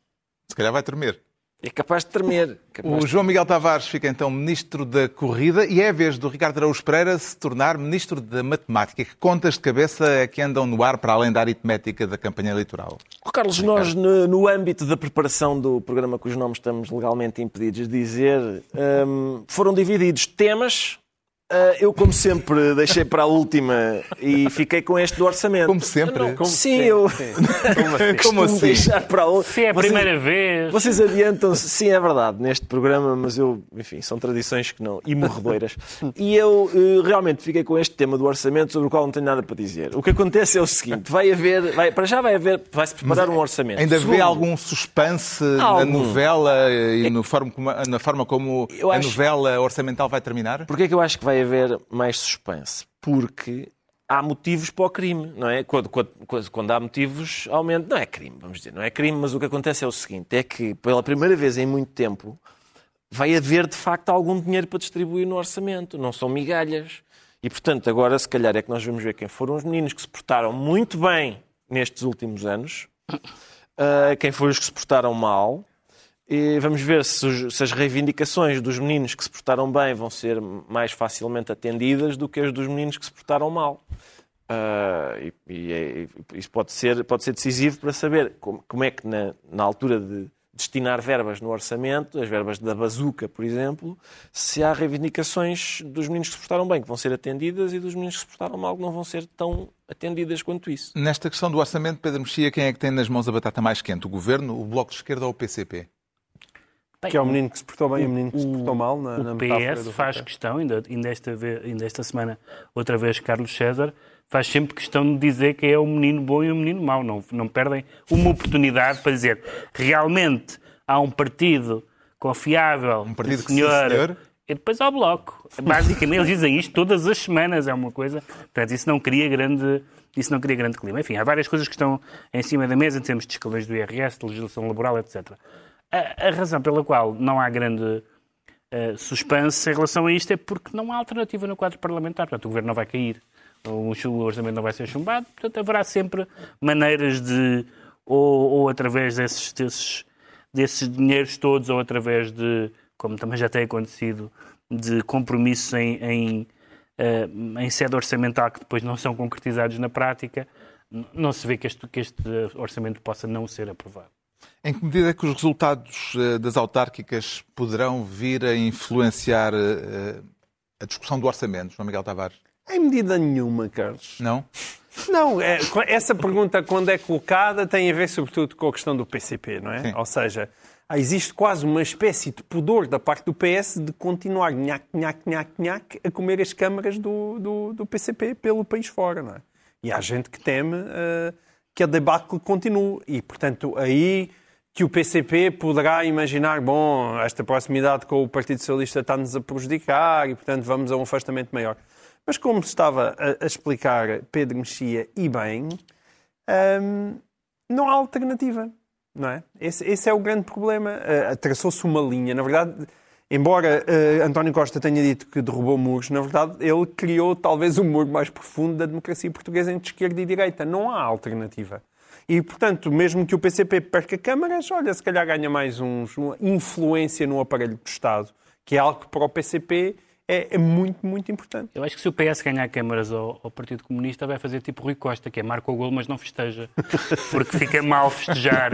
Se calhar vai tremer. É capaz de tremer. capaz O de- João Miguel Tavares fica então ministro da Corrida e é a vez do Ricardo Araújo Pereira se tornar ministro da Matemática. Que contas de cabeça é que andam no ar para além da aritmética da campanha eleitoral? Oh, Carlos, nós no, no âmbito da preparação do programa cujos nomes estamos legalmente impedidos de dizer, hum, foram divididos temas. Ah, eu, como sempre, deixei para a última e fiquei com este do orçamento. Como sempre? Não- Como sim, eu Como costumo assim? deixar para a última. Se é a primeira vez. Vocês adiantam-se, sim, é verdade, neste programa, mas eu, enfim, são tradições que não. e morredoiras. E eu eh, realmente fiquei com este tema do orçamento sobre o qual não tenho nada para dizer. O que acontece é o seguinte: vai haver, vai, para já vai haver, vai-se preparar um orçamento. Ainda vê algum suspense na Algum. novela e no forma como- na forma como Eu a acho- novela orçamental vai terminar? Porquê é que eu acho que vai haver mais suspense? Porque há motivos para o crime, não é? Quando, quando- quando- há motivos, aumenta. Não é crime, vamos dizer, não é crime, mas o que acontece é o seguinte: é que pela primeira vez em muito tempo vai haver de facto algum dinheiro para distribuir no orçamento, não são migalhas. E portanto, agora se calhar é que nós vamos ver quem foram os meninos que se portaram muito bem nestes últimos anos, ah, quem foram os que se portaram mal. E vamos ver se, os- se as reivindicações dos meninos que se portaram bem vão ser mais facilmente atendidas do que as dos meninos que se portaram mal. Ah, e e é- isso pode ser, pode ser decisivo para saber como, como é que, na, na altura de destinar verbas no orçamento, as verbas da bazuca, por exemplo, se há reivindicações dos meninos que se portaram bem que vão ser atendidas e dos meninos que se portaram mal que não vão ser tão atendidas quanto isso. Nesta questão do orçamento, Pedro Mexia, quem é que tem nas mãos a batata mais quente? O Governo, o Bloco de Esquerda ou o PCP? Que é o menino que se portou bem e o menino que se portou mal na, na O PS do faz questão, ainda, ainda, esta vez, ainda esta semana, outra vez Carlos César, faz sempre questão de dizer que é o menino bom e o menino mau. Não, não perdem uma oportunidade para dizer realmente há um partido confiável, Um partido sim, que sim, senhor. e depois ao Bloco. Basicamente, eles dizem isto todas as semanas, é uma coisa. Portanto, isso não cria grande. Isso não cria grande clima. Enfim, há várias coisas que estão em cima da mesa em termos de escalões do IRS, de legislação laboral, etc. A, a razão pela qual não há grande eh, suspense em relação a isto é porque não há alternativa no quadro parlamentar. Portanto, o governo não vai cair, o, o orçamento não vai ser chumbado, portanto, haverá sempre maneiras de, ou, ou através desses, desses, desses dinheiros todos, ou através de, como também já tem acontecido, de compromissos em, em, eh, em sede orçamental que depois não são concretizados na prática, não se vê que este, que este orçamento possa não ser aprovado. Em que medida é que os resultados eh, das autárquicas poderão vir a influenciar eh, a discussão do orçamento, João Miguel Tavares? Em medida nenhuma, Carlos. Não? Não, é, essa pergunta, quando é colocada, tem a ver sobretudo com a questão do PCP, não é? Sim. Ou seja, existe quase uma espécie de pudor da parte do PS de continuar nhac, nhac, nhac, nhac, a comer as câmaras do, do, do PCP pelo país fora, não é? E há gente que teme eh, que a debacle continue. E, portanto, aí que o PCP poderá imaginar, bom, esta proximidade com o Partido Socialista está-nos a prejudicar e, portanto, vamos a um afastamento maior. Mas como estava a, explicar Pedro Mexia e bem, hum, não há alternativa. Não é? esse, esse é o grande problema. Uh, Traçou-se uma linha. Na verdade, embora uh, António Costa tenha dito que derrubou muros, na verdade, ele criou talvez o muro mais profundo da democracia portuguesa entre esquerda e direita. Não há alternativa. E, portanto, mesmo que o PCP perca câmaras, olha, se calhar ganha mais uns, uma influência no aparelho do Estado, que é algo que para o PCP é, é muito, muito importante. Eu acho que se o PS ganhar câmaras ao, ao, Partido Comunista, vai fazer tipo Rui Costa, que é marca o gol, mas não festeja. Porque fica mal festejar.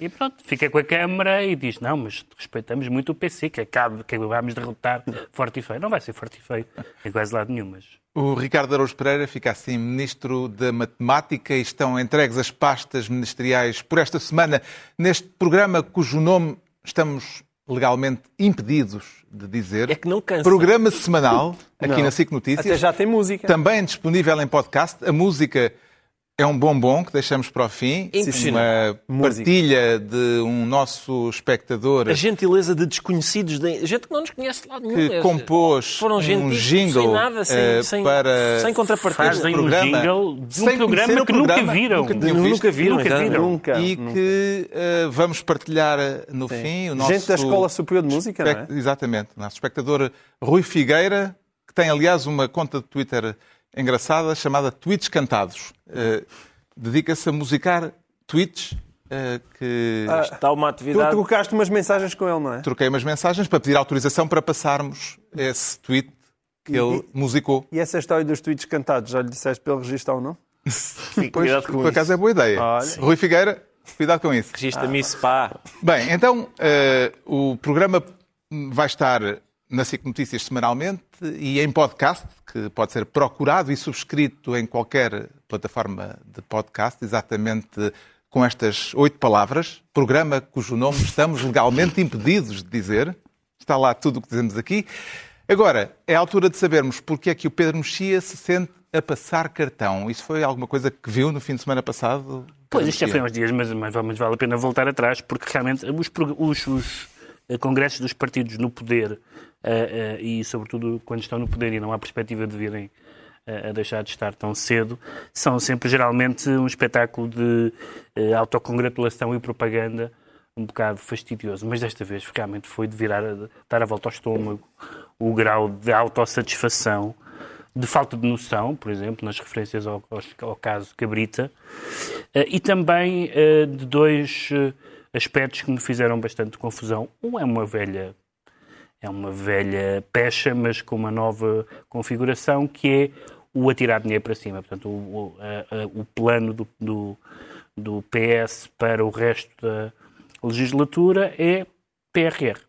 e pronto, fica com a Câmara e diz: não, mas respeitamos muito o PC, que acaba, que vamos derrotar forte e feio. Não vai ser forte e feio em quase lado nenhum, mas. O Ricardo Araújo Pereira fica assim Ministro da Matemática e estão entregues as pastas ministeriais por esta semana neste programa cujo nome estamos legalmente impedidos de dizer. É que não cansa. Programa semanal, aqui não. na SIC Notícias. Até já tem música. Também disponível em podcast. A música é um bombom que deixamos para o fim. Uma partilha de um nosso espectador. A gentileza de desconhecidos, de gente que não nos conhece lá nenhum. Que compôs Foram um jingle sem nada, sem, uh, sem, para sem contrapartida. Fazem um jingle de um programa que programa, nunca viram. Nunca, nunca viram. Nunca viram. Nunca, e nunca. que uh, vamos partilhar no Sim. fim. O nosso gente da Escola Superior de Música, não é? Exatamente. O nosso espectador Rui Figueira, que tem, aliás, uma conta de Twitter engraçada chamada Tweets Cantados. Uh, dedica-se a musicar tweets uh, que... Ah, está uma atividade... Tu trocaste umas mensagens com ele, não é? Troquei umas mensagens para pedir autorização para passarmos esse tweet que e, ele musicou. E essa história dos tweets cantados, já lhe disseste para ele registrar ou não? Sim, pois, por isso. acaso é boa ideia. Olha. Rui Figueira, cuidado com isso. Registra-me isso, pá. Bem, então uh, o programa vai estar na SIC Notícias semanalmente e em podcast, que pode ser procurado e subscrito em qualquer plataforma de podcast, exatamente com estas oito palavras. Programa cujo nome estamos legalmente impedidos de dizer. Está lá tudo o que dizemos aqui. Agora, é a altura de sabermos porque é que o Pedro Mexia se sente a passar cartão. Isso foi alguma coisa que viu no fim de semana passado? Pois, isto já foi uns dias, mas, mas, mas vale a pena voltar atrás, porque realmente os, os, os congressos dos partidos no poder uh, uh, e, sobretudo, quando estão no poder e não há perspectiva de virem a deixar de estar tão cedo, são sempre geralmente um espetáculo de autocongratulação e propaganda um bocado fastidioso, mas desta vez realmente foi de virar, a, dar a volta ao estômago, o grau de autossatisfação, de falta de noção, por exemplo, nas referências ao, ao, ao caso Cabrita, e também de dois aspectos que me fizeram bastante confusão. Um é uma velha é uma velha pecha, mas com uma nova configuração, que é o atirar dinheiro para cima. Portanto, o, a, a, o plano do, do, do, PS para o resto da legislatura é PRR.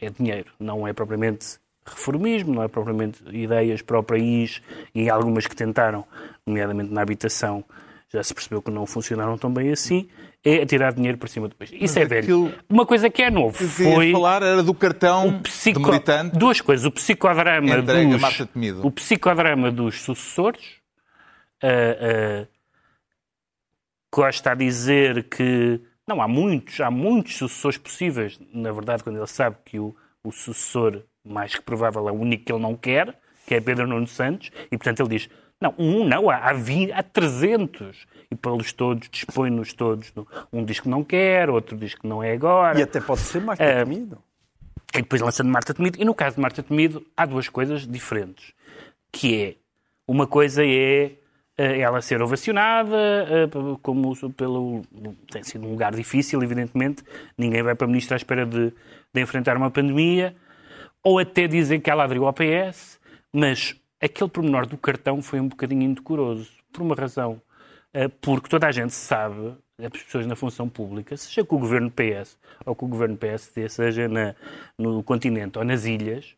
É dinheiro, não é propriamente reformismo, não é propriamente ideias para o país e algumas que tentaram, nomeadamente na habitação, já se percebeu que não funcionaram tão bem assim, é tirar dinheiro por cima do país. Isso Mas é velho. Uma coisa que é novo que foi... falar era do cartão psico... de militante. Duas coisas. O psicodrama dos... O psicodrama dos sucessores. Uh, uh, Costa a dizer que... Não, há muitos, há muitos sucessores possíveis. Na verdade, quando ele sabe que o, o sucessor mais que provável é o único que ele não quer, que é Pedro Nuno Santos, e portanto ele diz não, um não, há, há, 20, há 300. E pelos todos, dispõe-nos todos. Um diz que não quer, outro diz que não é agora. E até pode ser Marta uh, Temido. E depois lançando Marta Temido. E no caso de Marta Temido, há duas coisas diferentes. Que é, uma coisa é uh, ela ser ovacionada, uh, como pelo... Tem sido um lugar difícil, evidentemente. Ninguém vai para a ministra à espera de, de enfrentar uma pandemia. Ou até dizem que ela abriu ao PS, mas aquele pormenor do cartão foi um bocadinho indecoroso, por uma razão. Eh, porque toda a gente sabe, as pessoas na função pública, seja com o governo PS ou com o governo PSD, seja na, no continente ou nas ilhas,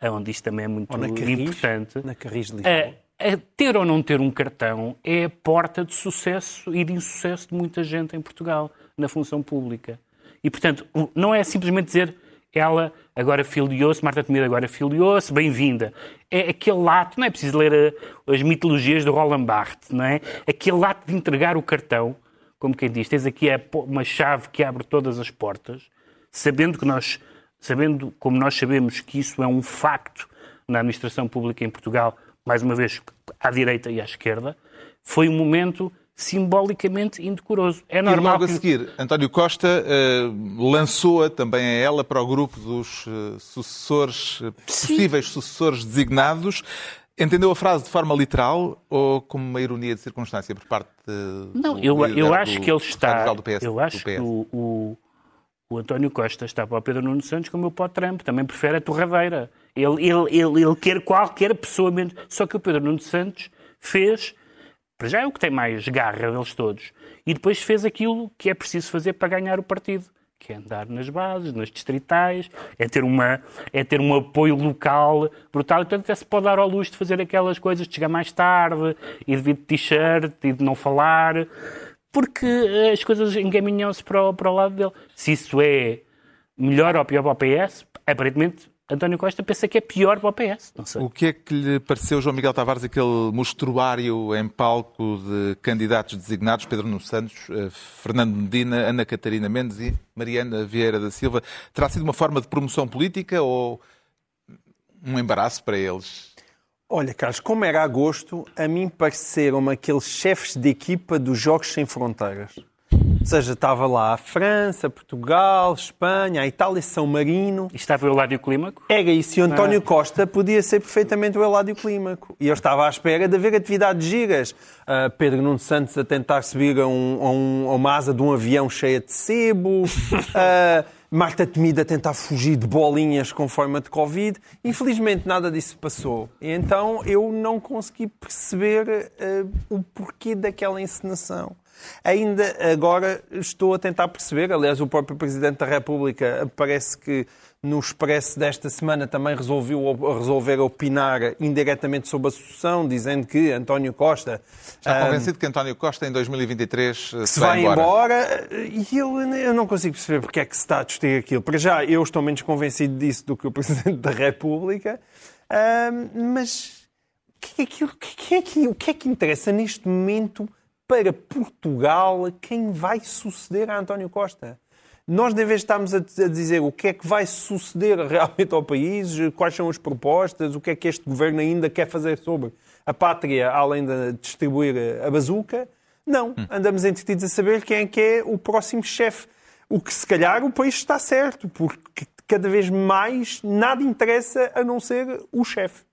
onde isto também é muito na importante. Na Carris de Lisboa. A, a ter ou não ter um cartão é a porta de sucesso e de insucesso de muita gente em Portugal na função pública. E, portanto, não é simplesmente dizer ela agora filiou-se, Marta Temido agora filiou-se, bem-vinda. É aquele ato, não é preciso ler a, as mitologias do Roland Barthes, não é? Aquele ato de entregar o cartão, como quem diz, tens aqui uma chave que abre todas as portas, sabendo que nós, sabendo como nós sabemos que isso é um facto na administração pública em Portugal, mais uma vez, à direita e à esquerda, foi um momento simbolicamente indecoroso. É E normal logo a seguir, António Costa eh, lançou-a também a ela para o grupo dos eh, sucessores, eh, possíveis sucessores designados. Entendeu a frase de forma literal ou como uma ironia de circunstância por parte de, Não, do eu, eu do acho que ele está. do PS, eu do acho que o, o, o António Costa está para o Pedro Nuno Santos como eu para o Trump. Também prefere a torradeira. Ele, ele, ele, ele quer qualquer pessoa menos. Só que o Pedro Nuno Santos fez. Para já é o que tem mais garra deles todos. E depois fez aquilo que é preciso fazer para ganhar o partido. Que é andar nas bases, nas distritais, é ter, uma, é ter um apoio local brutal. Portanto, até se pode dar ao luxo de fazer aquelas coisas de chegar mais tarde, e de vir de t-shirt, e de não falar porque eh, as coisas encaminham-se para, o- para o lado dele. Se isso é melhor ou pior para o PS, aparentemente António Costa pensa que é pior para o PS. Não sei. O que é que lhe pareceu, João Miguel Tavares, aquele mostruário em palco de candidatos designados, Pedro Nuno Santos, eh, Fernando Medina, Ana Catarina Mendes e Mariana Vieira da Silva? Terá sido uma forma de promoção política ou um embaraço para eles? Olha, Carlos, como era agosto, a mim pareceram-me aqueles chefes de equipa dos Jogos Sem Fronteiras. Ou seja, estava lá a França, Portugal, Espanha, a Itália, São Marino. Isto estava o Euládio Clímaco? Era isso. E o António Costa podia ser perfeitamente o Eládio Clímaco. E eu estava à espera de haver atividades giras. Ah, Pedro Nuno Santos a tentar subir a, um- a um- a uma asa de um avião cheia de sebo. Ah, Marta Temida a tentar fugir de bolinhas com forma de Covid. Infelizmente nada disso passou. E então eu não consegui perceber ah, o porquê daquela encenação. Ainda agora estou a tentar perceber, aliás, o próprio Presidente da República parece que no Expresso desta semana também resolveu resolver opinar indiretamente sobre a sucessão, dizendo que António Costa Está ah, convencido que António Costa em 2023 eh, se vai embora. e eu, eu não consigo perceber porque é que se está a discutir aquilo. Para já, eu estou menos convencido disso do que o Presidente da República, Ah, mas o que, é que, o que é que- o que é que interessa neste momento para Portugal quem vai suceder a António Costa? Nós, de vez de estarmos a a dizer o que é que vai suceder realmente ao país, quais são as propostas, o que é que este governo ainda quer fazer sobre a pátria, além de distribuir a bazuca, não. Andamos entretidos a saber quem é que é o próximo chefe. O que, se calhar, o país está certo, porque cada vez mais nada interessa a não ser o chefe.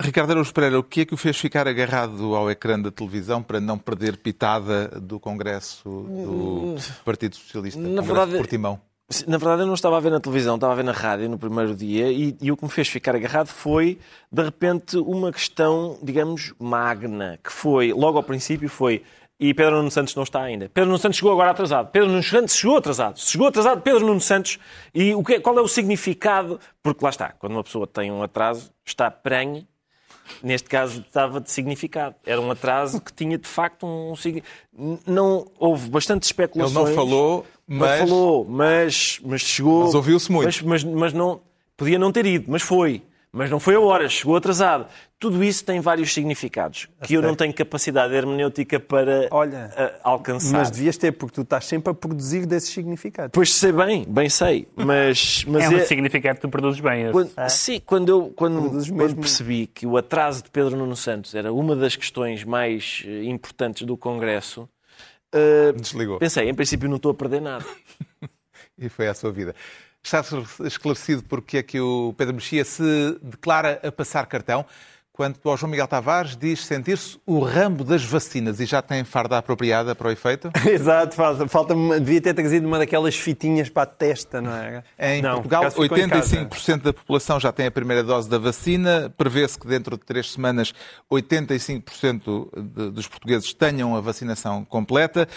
Ricardo Araújo Pereira, o que é que o fez ficar agarrado ao ecrã da televisão para não perder pitada do Congresso do Partido Socialista? Na Congresso verdade- de Portimão. Na verdade, eu não estava a ver na televisão, estava a ver na rádio no primeiro dia e, e o que me fez ficar agarrado foi, de repente, uma questão, digamos, magna, que foi, logo ao princípio, foi. E Pedro Nuno Santos não está ainda. Pedro Nuno Santos chegou agora atrasado. Pedro Nuno Santos chegou atrasado. Chegou atrasado Pedro Nuno Santos. E o que, qual é o significado? Porque lá está, quando uma pessoa tem um atraso, está prenhe. Neste caso estava de significado. Era um atraso que tinha de facto um significado. Não houve bastante Ele especulações. não falou, Não mas falou, mas, mas chegou. Mas ouviu-se muito. Mas, mas, mas não. Podia não ter ido, mas foi. Mas não foi a hora, chegou atrasado. Tudo isso tem vários significados que eu não tenho capacidade hermenêutica para Olha, ah, alcançar. Mas devias ter, porque tu estás sempre a produzir desses significados. Pois sei bem, bem sei. Mas, mas É um é- significado que tu produzes bem. quando, sim, quando eu quando, quando mesmo. percebi que o atraso de Pedro Nuno Santos era uma das questões mais eh, importantes do Congresso, eh, desligou. pensei, em princípio não estou a perder nada. E foi a sua vida. Está esclarecido porque é que o Pedro Mexia se declara a passar cartão. Quanto ao João Miguel Tavares, diz sentir-se o rambo das vacinas e já tem farda apropriada para o efeito. Exato, falta, falta devia ter trazido uma daquelas fitinhas para a testa, não é? Em não, Portugal, por acaso ficou em casa. 85% da população já tem a primeira dose da vacina. Prevê-se que dentro de três semanas 85% de- dos portugueses tenham a vacinação completa.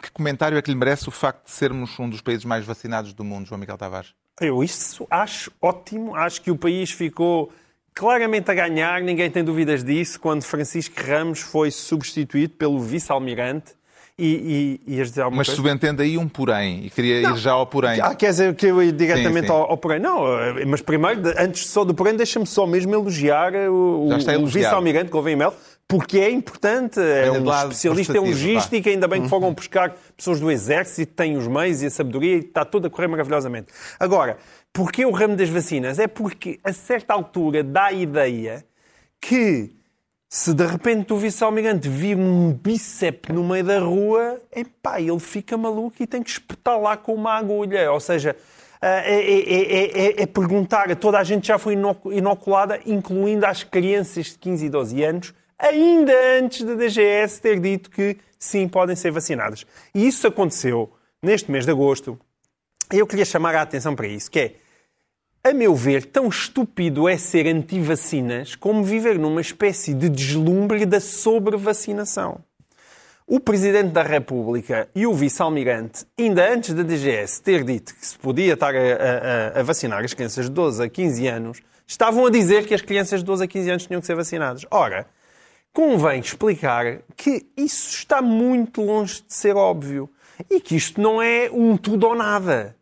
Que comentário é que lhe merece o facto de sermos um dos países mais vacinados do mundo, João Miguel Tavares? Eu isso acho ótimo. Acho que o país ficou claramente a ganhar, ninguém tem dúvidas disso, quando Francisco Ramos foi substituído pelo vice-almirante. E, e, alguma Mas coisa? subentende aí um porém, e queria ir já ao porém. Ah, quer dizer que eu ia diretamente Sim, sim. Ao, ao porém? Não, eh, mas primeiro, antes só do porém, deixa-me só mesmo elogiar eh, o, o vice-almirante Gouveia Mel, porque é importante, é um lado especialista em logística, ainda bem que fogam buscar pessoas do Exército, têm os meios e a sabedoria e está tudo a correr maravilhosamente. Agora, porquê o ramo das vacinas? É porque a certa altura dá a ideia que Se de repente o vice-almirante vir um bíceps no meio da rua, epá, ele fica maluco e tem que espetar lá com uma agulha. Ou seja, é, é, é, é perguntar a toda a gente já foi inoculada, incluindo as crianças de 15 e 12 anos, ainda antes da DGS ter dito que sim, podem ser vacinadas. E isso aconteceu neste mês de agosto. Eu queria chamar a atenção para isso, que é, a meu ver, tão estúpido é ser anti-vacinas como viver numa espécie de deslumbre da sobrevacinação. O Presidente da República e o Vice-Almirante, ainda antes da DGS ter dito que se podia estar a, a, a, vacinar as crianças de 12 a 15 anos, estavam a dizer que as crianças de 12 a 15 anos tinham que ser vacinadas. Ora, convém explicar que isso está muito longe de ser óbvio e que isto não é um tudo ou nada.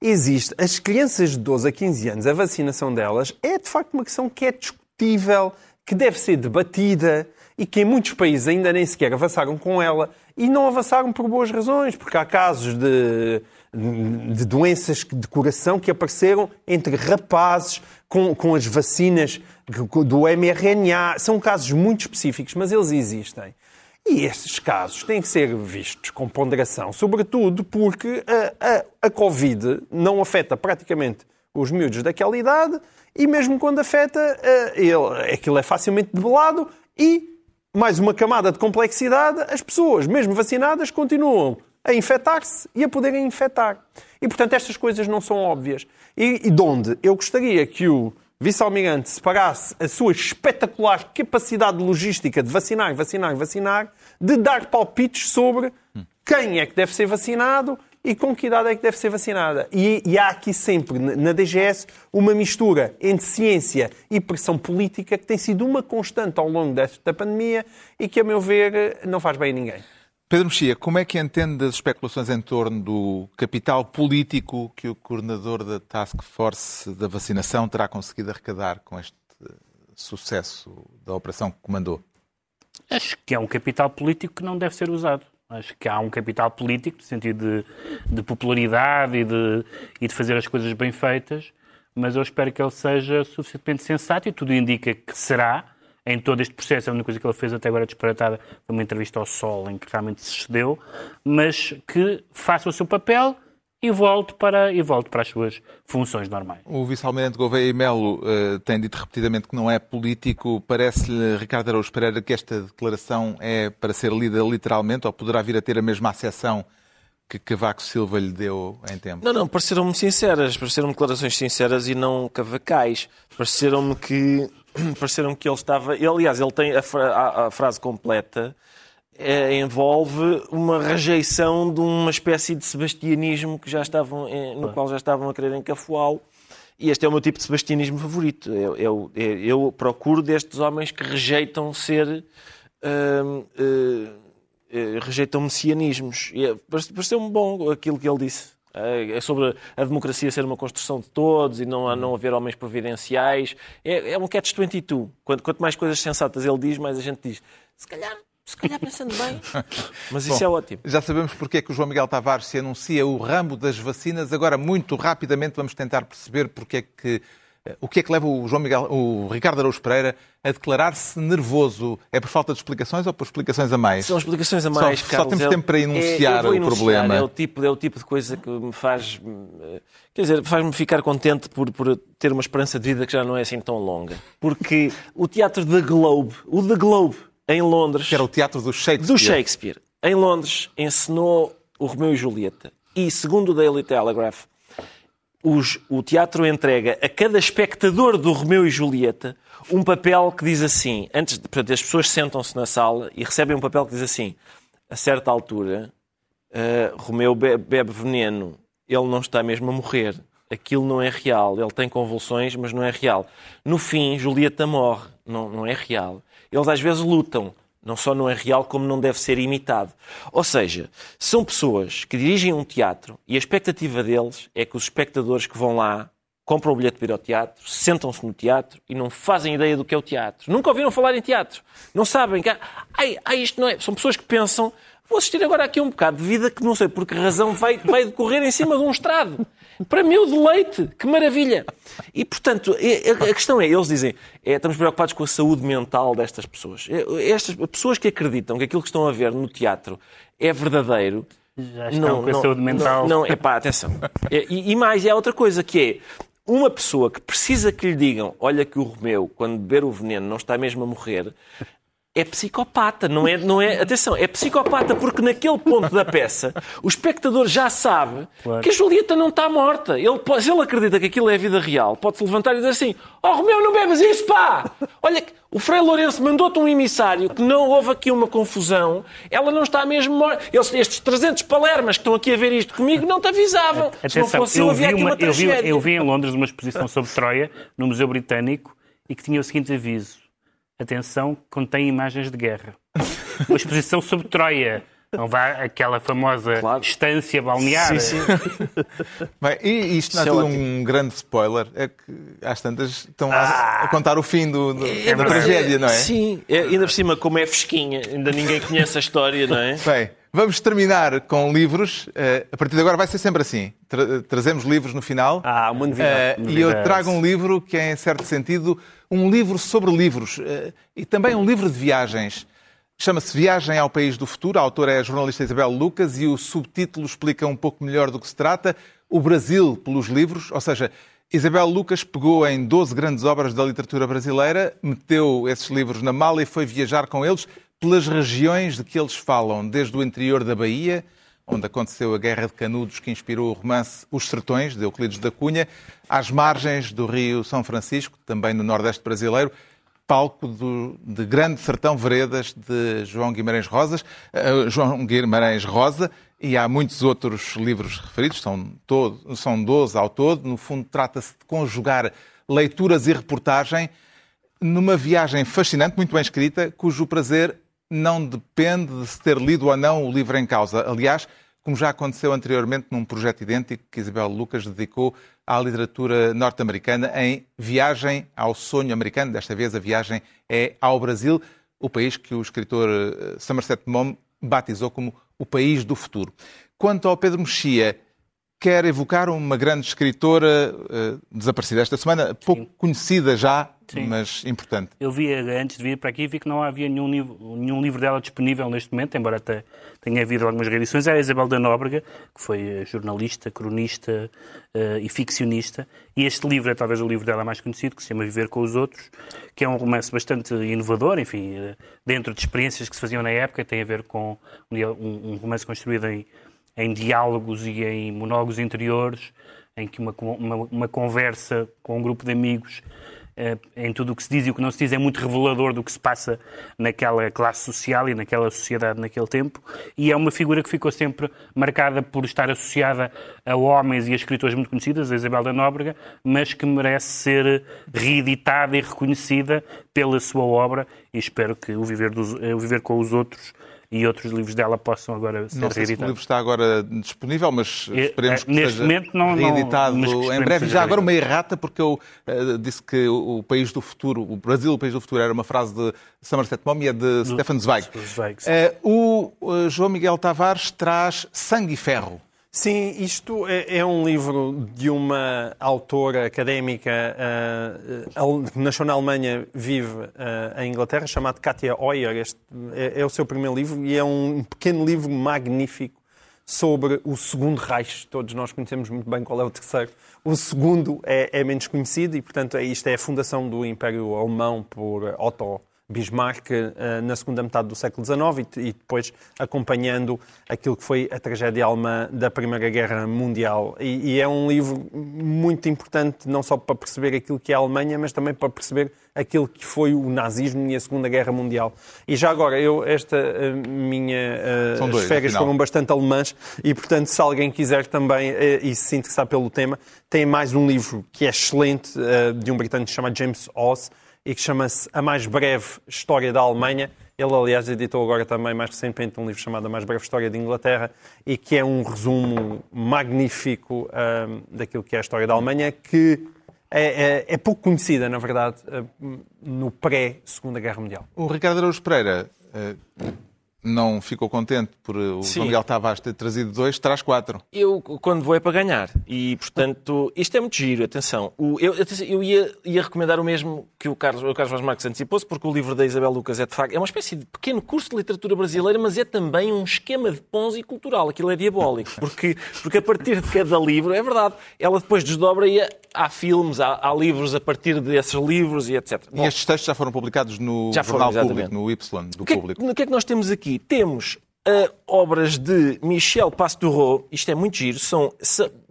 Existe. As crianças de 12 a 15 anos, a vacinação delas é de facto uma questão que é discutível, que deve ser debatida e que em muitos países ainda nem sequer avançaram com ela e não avançaram por boas razões, porque há casos de, de doenças de coração que apareceram entre rapazes com, com as vacinas do mRNA. São casos muito específicos, mas eles existem. E estes casos têm que ser vistos com ponderação, sobretudo porque a, a, a Covid não afeta praticamente os miúdos daquela idade e mesmo quando afeta, eh, ele, aquilo é facilmente debelado e, mais uma camada de complexidade, as pessoas, mesmo vacinadas, continuam a infectar-se e a poderem infectar. E, portanto, estas coisas não são óbvias. E, e de onde eu gostaria que o vice-almirante separasse a sua espetacular capacidade logística de vacinar, vacinar, vacinar, de dar palpites sobre quem é que deve ser vacinado e com que idade é que deve ser vacinada. E, e há aqui sempre, na DGS, uma mistura entre ciência e pressão política que tem sido uma constante ao longo desta pandemia e que, a meu ver, não faz bem a ninguém. Pedro Mexia, como é que entende as especulações em torno do capital político que o coordenador da Task Force da vacinação terá conseguido arrecadar com este sucesso da operação que comandou? Acho que é um capital político que não deve ser usado. Acho que há um capital político, no sentido de, de popularidade e de, e de fazer as coisas bem feitas, mas eu espero que ele seja suficientemente sensato e tudo indica que será em todo este processo. A única coisa que ele fez até agora disparatada foi uma entrevista ao Sol, em que realmente se cedeu, mas que faça o seu papel e volte para, e volte para as suas funções normais. O vice-almirante Gouveia e Melo uh, tem dito repetidamente que não é político. Parece-lhe, Ricardo Araújo Pereira, que esta declaração é para ser lida literalmente ou poderá vir a ter a mesma acessão que Cavaco Silva lhe deu em tempo? Não, não, pareceram-me sinceras, pareceram-me declarações sinceras e não cavacais. Pareceram-me que pareceram que ele estava. Ele, aliás, ele tem a, fra... a frase completa. É, envolve uma rejeição de uma espécie de sebastianismo que já estavam, é, no qual já estavam a querer encafuá-lo. E este é o meu tipo de sebastianismo favorito. Eu, eu, eu procuro destes homens que rejeitam ser. Uh, uh, rejeitam messianismos. E é, pareceu-me bom aquilo que ele disse. É sobre a democracia ser uma construção de todos e não, não haver homens providenciais. É, é um catch-22. Quanto, quanto mais coisas sensatas ele diz, mais a gente diz. Se calhar se calhar pensando bem. Mas isso Bom, é ótimo. Já sabemos porque é que o João Miguel Tavares se anuncia o ramo das vacinas. Agora, muito rapidamente, vamos tentar perceber porque é que o que é que leva o, João Miguel, o Ricardo Araújo Pereira a declarar-se nervoso? É por falta de explicações ou por explicações a mais? São explicações a mais, só, Carlos. Só temos tempo para é, enunciar é, o enunciar, problema. É o, tipo, é o tipo de coisa que me faz... Quer dizer, faz-me ficar contente por, por ter uma esperança de vida que já não é assim tão longa. Porque o teatro The Globe, o The Globe, em Londres... Que era o teatro do Shakespeare. Do Shakespeare. Em Londres, encenou o Romeu e Julieta. E, segundo o Daily Telegraph, os, o teatro entrega a cada espectador do Romeu e Julieta um papel que diz assim, antes, portanto, as pessoas sentam-se na sala e recebem um papel que diz assim, a certa altura, uh, Romeu bebe, bebe veneno, ele não está mesmo a morrer, aquilo não é real, ele tem convulsões, mas não é real. No fim, Julieta morre, não, não é real. Eles às vezes lutam, não só não é real, como não deve ser imitado. Ou seja, são pessoas que dirigem um teatro e a expectativa deles é que os espectadores que vão lá compram o bilhete para ir ao teatro, sentam-se no teatro e não fazem ideia do que é o teatro. Nunca ouviram falar em teatro. Não sabem que. Ai, ai, isto não é. São pessoas que pensam. Vou assistir agora aqui um bocado de vida que não sei por que razão vai, vai decorrer em cima de um estrado. Para meu deleite, que maravilha! E, portanto, é- a questão é, eles dizem, é, estamos preocupados com a saúde mental destas pessoas. É, Estas pessoas que acreditam que aquilo que estão a ver no teatro é verdadeiro, Já estão com a saúde mental. não, não, é pá, atenção. É, E, e mais, há outra coisa que é uma pessoa que precisa que lhe digam: olha, que o Romeu, quando beber o veneno, não está mesmo a morrer. É psicopata, não é, não é? Atenção, é psicopata porque naquele ponto da peça o espectador já sabe Claro. que a Julieta não está morta. Ele, se ele acredita que aquilo é a vida real, pode-se levantar e dizer assim: Oh Romeu, não bebas isso, pá! Olha, o Frei Lourenço mandou-te um emissário que não houve aqui uma confusão, ela não está mesmo morta. Eles- estes 300 palermas que estão aqui a ver isto comigo não te avisavam. se não Atenção, fosse eu, eu havia vi, aqui uma, uma, eu, vi, eu vi em Londres uma exposição sobre Troia, no Museu Britânico, e que tinha o seguinte aviso. Atenção, contém imagens de guerra. Uma exposição sobre Troia. Não vá aquela famosa Claro. estância balnear. Sim, sim. Bem, e isto não é é tudo um grande spoiler. É que às tantas estão a, a contar o fim do, do- da verdade. tragédia, não é? Sim, é, ainda por cima, como é fresquinha, ainda ninguém conhece a história, não é? Bem, vamos terminar com livros. Eh, a partir de agora vai ser sempre assim. Tra- trazemos livros no final. Ah, uma novidade. Eh, e eu trago um livro que é, em certo sentido, um livro sobre livros. eh, e também um livro de viagens. Chama-se Viagem ao País do Futuro. A autora é a jornalista Isabel Lucas e o subtítulo explica um pouco melhor do que se trata. O Brasil pelos livros. Ou seja, Isabel Lucas pegou em 12 grandes obras da literatura brasileira, meteu esses livros na mala e foi viajar com eles pelas regiões de que eles falam, desde o interior da Bahia, onde aconteceu a Guerra de Canudos que inspirou o romance Os Sertões, de Euclides da Cunha, às margens do Rio São Francisco, também no Nordeste brasileiro, palco do, de Grande Sertão Veredas de João Guimarães Rosas, eh, João Guimarães Rosa, e há muitos outros livros referidos, são, todo, são 12 ao todo. No fundo, trata-se de conjugar leituras e reportagem numa viagem fascinante, muito bem escrita, cujo prazer não depende de se ter lido ou não o livro em causa. Aliás, como já aconteceu anteriormente num projeto idêntico que Isabel Lucas dedicou à literatura norte-americana em Viagem ao Sonho Americano. Desta vez a viagem é ao Brasil, o país que o escritor eh, Somerset Maugham batizou como o país do futuro. Quanto ao Pedro Mexia, quer evocar uma grande escritora eh, desaparecida esta semana, pouco conhecida já, Sim. mas importante. Eu vi, antes de vir para aqui, vi que não havia nenhum livro, nenhum livro dela disponível neste momento, embora até tenha havido algumas reedições. Era a Isabel da Nóbrega, que foi eh, jornalista, cronista eh, e ficcionista. E este livro é talvez o livro dela mais conhecido, que se chama Viver com os Outros, que é um romance bastante inovador, enfim, eh, dentro de experiências que se faziam na época, tem a ver com um um romance construído em, em diálogos e em monólogos interiores, em que uma, uma, uma conversa com um grupo de amigos eh, em tudo o que se diz e o que não se diz é muito revelador do que se passa naquela classe social e naquela sociedade naquele tempo. E é uma figura que ficou sempre marcada por estar associada a homens e a escritores muito conhecidas, a Isabel da Nóbrega, mas que merece ser reeditada e reconhecida pela sua obra. E espero que o Viver, dos, eh, o Viver com os Outros e outros livros dela possam agora ser Não sei se o reeditados. livro está agora disponível, mas É, esperemos que neste seja momento não- não- reeditado que em breve. Já agora uma errata, porque eu eh, disse que o o país do futuro, o Brasil, o país do futuro, era uma frase de Somerset Maugham e é de Stefan Zweig. Zweig. Eh, o eh, João Miguel Tavares traz Sangue e Ferro. Sim, isto é, é um livro de uma autora académica ah, que nasceu na Alemanha, vive ah, em Inglaterra, chamada Katia Euer. Este é, é o seu primeiro livro e é um pequeno livro magnífico sobre o segundo Reich. Todos nós conhecemos muito bem qual é o terceiro. O segundo é, é menos conhecido e, portanto, é, isto é a fundação do Império Alemão por Otto Bismarck eh, na segunda metade do século XIX e, depois acompanhando aquilo que foi a tragédia alemã da Primeira Guerra Mundial. E, é um livro muito importante não só para perceber aquilo que é a Alemanha, mas também para perceber aquilo que foi o nazismo e a Segunda Guerra Mundial. E já agora, eu, esta eh, minha eh, São dois, as férias foram bastante alemãs e, portanto, se alguém quiser também e se interessar pelo tema, tem mais um livro que é excelente, de um britânico chamado James Oz, e que chama-se A Mais Breve História da Alemanha. Ele, aliás, editou agora também, mais recentemente, um livro chamado A Mais Breve História de Inglaterra, e que é um resumo magnífico ah, daquilo que é a história da Alemanha, que é, é- é pouco conhecida, na verdade, ah, no pré-Segunda Guerra Mundial. O Ricardo Araújo Pereira eh, não ficou contente por uh, o Sim. Miguel Tavares ter trazido dois, traz quatro. Eu, quando vou, é para ganhar. E, portanto, isto é muito giro, atenção. O- eu eu ia, ia recomendar o mesmo que o Carlos, o Carlos Vaz Marques antecipou-se, porque o livro da Isabel Lucas é, de facto, é uma espécie de pequeno curso de literatura brasileira, mas é também um esquema de ponzi cultural. Aquilo é diabólico. Porque, porque a partir de cada livro, é verdade, ela depois desdobra e há filmes, há, há livros a partir desses livros e etc. E estes textos já foram publicados no Já foram, Jornal Público, exatamente. no Y do O que, é, Público. o que é que nós temos aqui? Temos ah, obras de Michel Pastoureau, isto é muito giro, são,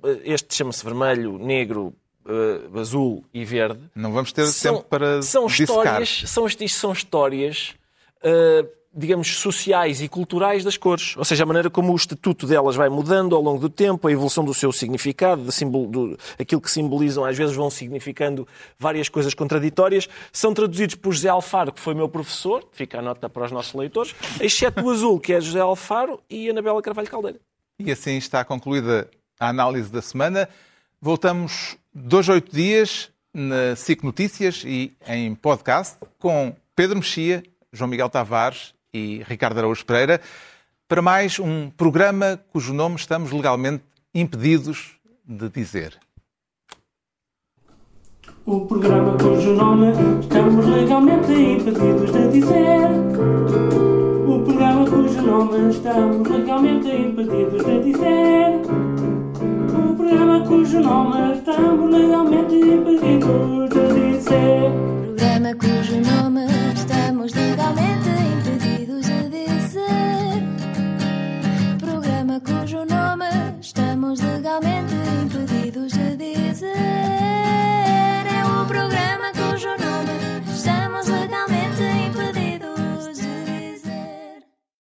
ah, este chama-se vermelho, negro, ah, azul e verde. Não vamos ter São, tempo para são histórias, são, isto são histórias, ah, digamos, sociais e culturais das cores. Ou seja, a maneira como o estatuto delas vai mudando ao longo do tempo, a evolução do seu significado, simbol, do, aquilo que simbolizam, às vezes vão significando várias coisas contraditórias. São traduzidos por José Alfaro, que foi meu professor, fica a nota para os nossos leitores, exceto o azul, que é José Alfaro, e Anabela Carvalho Caldeira. E assim está concluída a análise da semana. Voltamos dois oito dias na SIC Notícias e em podcast com Pedro Mexia, João Miguel Tavares e Ricardo Araújo Pereira para mais um programa cujo nome estamos legalmente impedidos de dizer. O programa cujo nome estamos legalmente impedidos de dizer. O programa cujo nome estamos legalmente impedidos de dizer. O programa cujo nome estamos legalmente impedidos de dizer. Programa cujo nome legalmente impedidos de dizer.